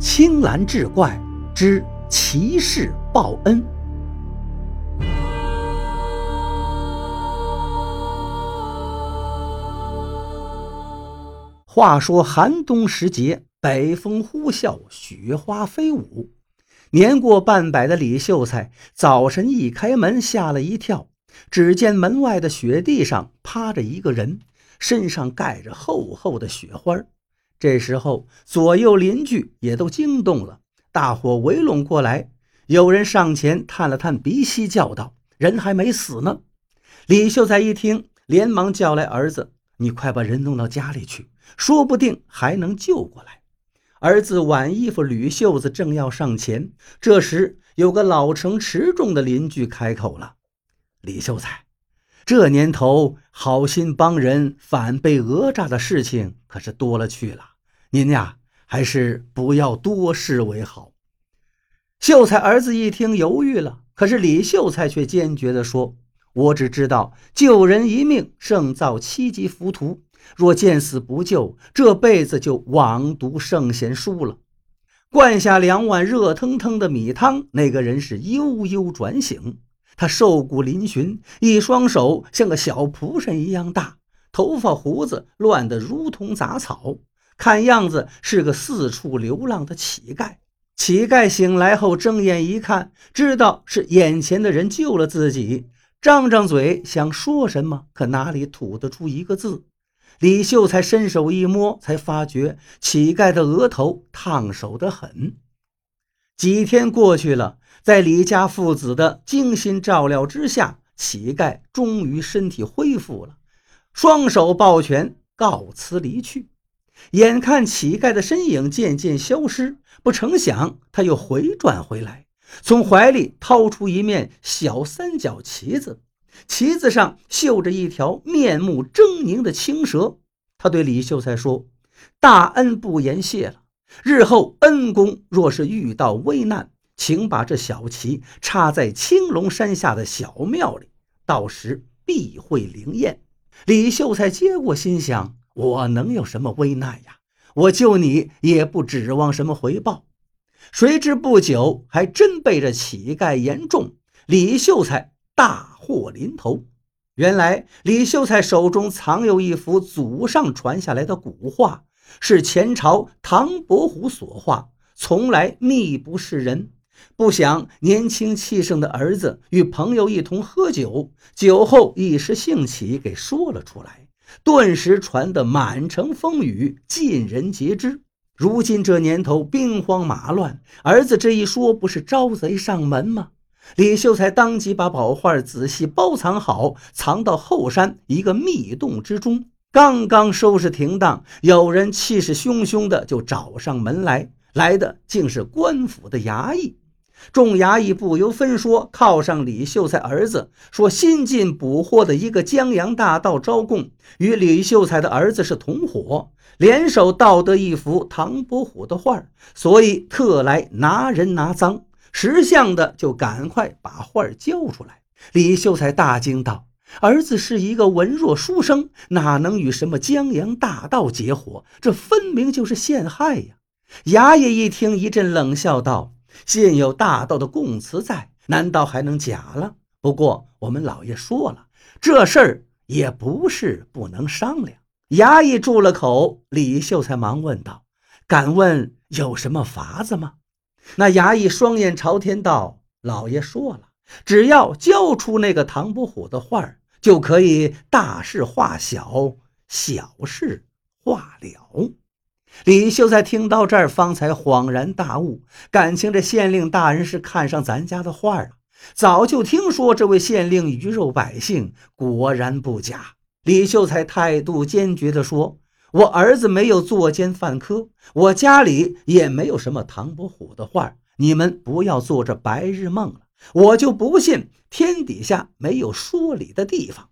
青蓝志怪之骑士报恩。话说寒冬时节，北风呼啸，雪花飞舞。年过半百的李秀才早晨一开门，吓了一跳，只见门外的雪地上趴着一个人，身上盖着厚厚的雪花。这时候，左右邻居也都惊动了，大伙围拢过来。有人上前探了探鼻息，叫道：“人还没死呢。”李秀才一听，连忙叫来儿子：“你快把人弄到家里去，说不定还能救过来。”儿子挽衣服捋袖子，正要上前，这时有个老成持重的邻居开口了：“李秀才，这年头好心帮人反被讹诈的事情可是多了去了，您呀还是不要多事为好。”秀才儿子一听犹豫了，可是李秀才却坚决地说：“我只知道救人一命胜造七级浮屠。”若见死不救，这辈子就枉读圣贤书了。灌下两碗热腾腾的米汤，那个人是悠悠转醒。他瘦骨嶙峋，一双手像个小蒲扇一样大，头发胡子乱得如同杂草，看样子是个四处流浪的乞丐。乞丐醒来后睁眼一看，知道是眼前的人救了自己，张张嘴想说什么，可哪里吐得出一个字。李秀才伸手一摸，才发觉乞丐的额头烫手的很。几天过去了，在李家父子的精心照料之下，乞丐终于身体恢复了，双手抱拳告辞离去。眼看乞丐的身影渐渐消失，不成想他又回转回来，从怀里掏出一面小三角旗子。旗子上绣着一条面目狰狞的青蛇。他对李秀才说：“大恩不言谢了。日后恩公若是遇到危难，请把这小旗插在青龙山下的小庙里，到时必会灵验。”李秀才接过，心想：“我能有什么危难呀？我救你也不指望什么回报。”谁知不久，还真被这乞丐言中。李秀才。大祸临头！原来李秀才手中藏有一幅祖上传下来的古画，是前朝唐伯虎所画，从来秘不示人。不想年轻气盛的儿子与朋友一同喝酒，酒后一时兴起，给说了出来，顿时传得满城风雨，尽人皆知。如今这年头兵荒马乱，儿子这一说，不是招贼上门吗？李秀才当即把宝画仔细包藏好，藏到后山一个密洞之中。刚刚收拾停当，有人气势汹汹的就找上门来，来的竟是官府的衙役。众衙役不由分说，靠上李秀才儿子，说新近捕获的一个江洋大盗招供，与李秀才的儿子是同伙，联手盗得一幅唐伯虎的画，所以特来拿人拿赃。识相的就赶快把画交出来。李秀才大惊道：“儿子是一个文弱书生，哪能与什么江洋大盗结伙？这分明就是陷害呀！”衙役一听，一阵冷笑道：“现有大盗的供词在，难道还能假了？不过我们老爷说了，这事儿也不是不能商量。”衙役住了口，李秀才忙问道：“敢问有什么法子吗？”那衙役双眼朝天道：“老爷说了，只要交出那个唐伯虎的画就可以大事化小，小事化了。”李秀才听到这儿，方才恍然大悟，感情这县令大人是看上咱家的画了。早就听说这位县令鱼肉百姓，果然不假。李秀才态度坚决地说。我儿子没有作奸犯科，我家里也没有什么唐伯虎的画，你们不要做这白日梦了。我就不信天底下没有说理的地方。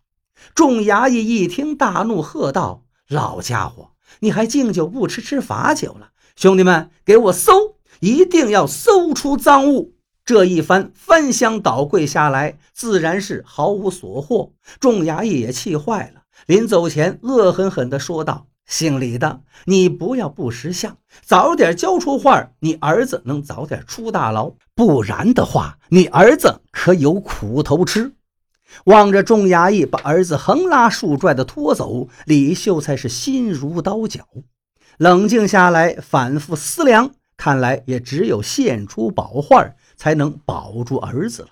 众衙役一听，大怒，喝道：“老家伙，你还敬酒不吃吃罚酒了？兄弟们，给我搜，一定要搜出赃物！”这一番翻箱倒柜下来，自然是毫无所获。众衙役也气坏了，临走前恶狠狠地说道。姓李的，你不要不识相，早点交出画，你儿子能早点出大牢；不然的话，你儿子可有苦头吃。望着众衙役把儿子横拉竖拽的拖走，李秀才是心如刀绞。冷静下来，反复思量，看来也只有献出宝画才能保住儿子了。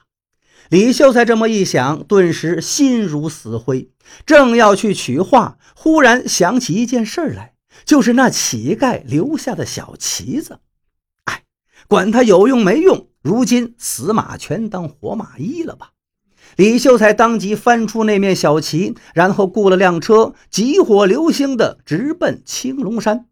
李秀才这么一想，顿时心如死灰。正要去取画，忽然想起一件事来，就是那乞丐留下的小旗子。哎，管他有用没用，如今死马全当活马医了吧。李秀才当即翻出那面小旗，然后雇了辆车，急火流星的直奔青龙山。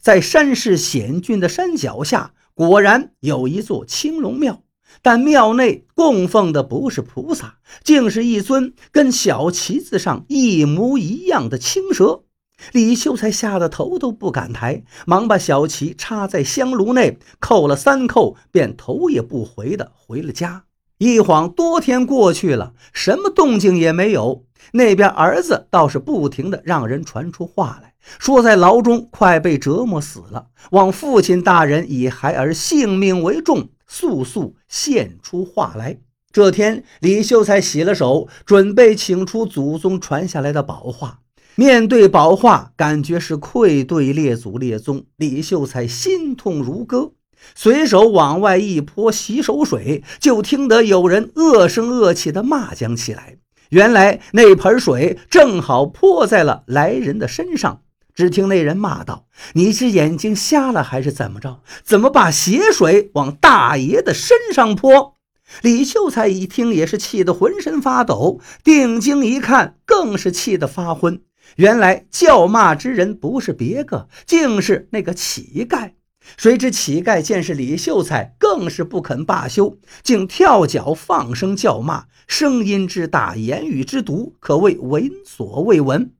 在山势险峻的山脚下，果然有一座青龙庙，但庙内供奉的不是菩萨，竟是一尊跟小旗子上一模一样的青蛇。李秀才吓得头都不敢抬，忙把小旗插在香炉内，扣了三扣，便头也不回的回了家。一晃多天过去了，什么动静也没有。那边儿子倒是不停的让人传出话来，说在牢中快被折磨死了，望父亲大人以孩儿性命为重，速速献出话来。这天，李秀才洗了手，准备请出祖宗传下来的宝画。面对宝画，感觉是愧对列祖列宗，李秀才心痛如割。随手往外一泼洗手水，就听得有人恶声恶气的骂将起来。原来那盆水正好泼在了来人的身上。只听那人骂道：“你是眼睛瞎了还是怎么着？怎么把血水往大爷的身上泼？”李秀才一听也是气得浑身发抖，定睛一看，更是气得发昏。原来叫骂之人不是别个，竟是那个乞丐。谁知乞丐见是李秀才，更是不肯罢休，竟跳脚放声叫骂，声音之大，言语之毒，可谓闻所未闻。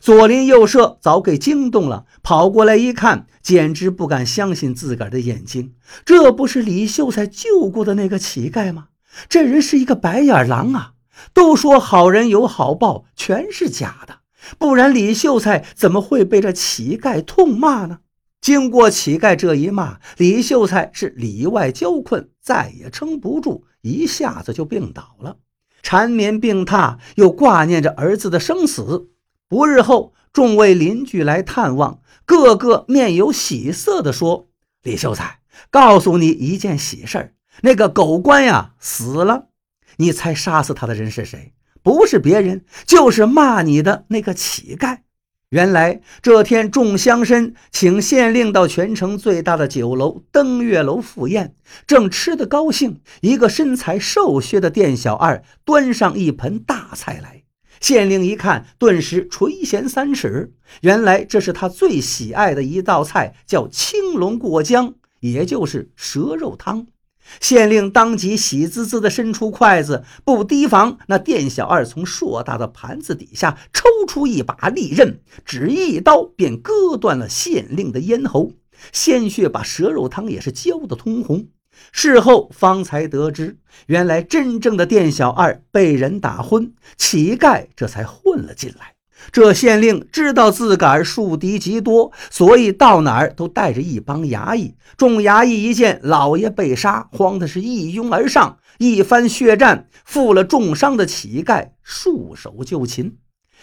左邻右舍早给惊动了，跑过来一看，简直不敢相信自个儿的眼睛。这不是李秀才救过的那个乞丐吗？这人是一个白眼狼啊！都说好人有好报，全是假的，不然李秀才怎么会被这乞丐痛骂呢？经过乞丐这一骂，李秀才是里外交困，再也撑不住，一下子就病倒了，缠绵病榻，又挂念着儿子的生死。不日后，众位邻居来探望，个个面有喜色的说：“李秀才，告诉你一件喜事儿，那个狗官呀死了。你猜杀死他的人是谁？不是别人，就是骂你的那个乞丐。”原来这天，众乡绅请县令到全城最大的酒楼登月楼赴宴，正吃得高兴，一个身材瘦削的店小二端上一盆大菜来。县令一看，顿时垂涎三尺。原来这是他最喜爱的一道菜，叫青龙过江，也就是蛇肉汤。县令当即喜滋滋地伸出筷子，不提防那店小二从硕大的盘子底下抽出一把利刃，只一刀便割断了县令的咽喉，鲜血把蛇肉汤也是浇得通红。事后方才得知，原来真正的店小二被人打昏，乞丐这才混了进来。这县令知道自个儿树敌极多，所以到哪儿都带着一帮衙役。众衙役一见老爷被杀，慌的是一拥而上，一番血战，负了重伤的乞丐，束手就擒。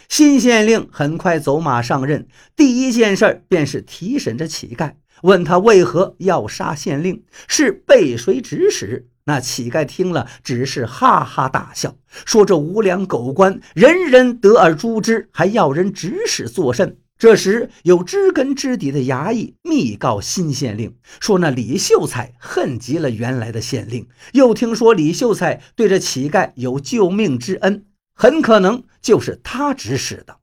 新县令很快走马上任，第一件事便是提审这乞丐，问他为何要杀县令，是被谁指使。那乞丐听了，只是哈哈大笑，说：“这无良狗官，人人得而诛之，还要人指使作甚？”这时，有知根知底的衙役密告新县令，说：“那李秀才恨极了原来的县令，又听说李秀才对这乞丐有救命之恩，很可能就是他指使的。”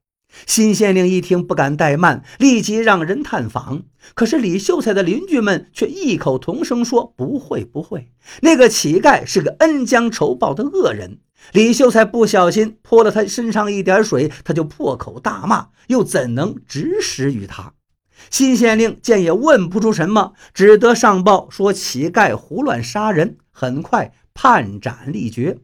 新县令一听，不敢怠慢，立即让人探访。可是李秀才的邻居们却异口同声说：“不会，不会，那个乞丐是个恩将仇报的恶人。李秀才不小心泼了他身上一点水，他就破口大骂，又怎能指使于他？”新县令见也问不出什么，只得上报说乞丐胡乱杀人，很快判斩立决。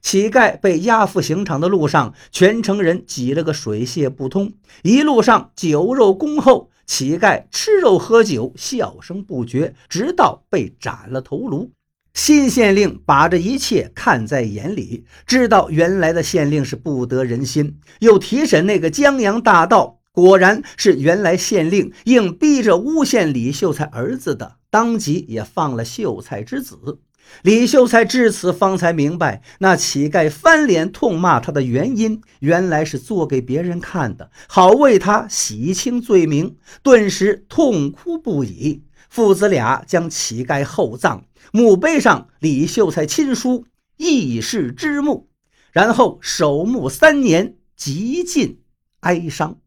乞丐被押赴刑场的路上，全城人挤了个水泄不通。一路上酒肉恭候，乞丐吃肉喝酒，笑声不绝，直到被斩了头颅。新县令把这一切看在眼里，知道原来的县令是不得人心，又提审那个江洋大盗，果然是原来县令硬逼着诬陷李秀才儿子的，当即也放了秀才之子。李秀才至此方才明白，那乞丐翻脸痛骂他的原因，原来是做给别人看的，好为他洗清罪名。顿时痛哭不已。父子俩将乞丐厚葬，墓碑上李秀才亲书“义士之墓”，然后守墓三年，极尽哀伤。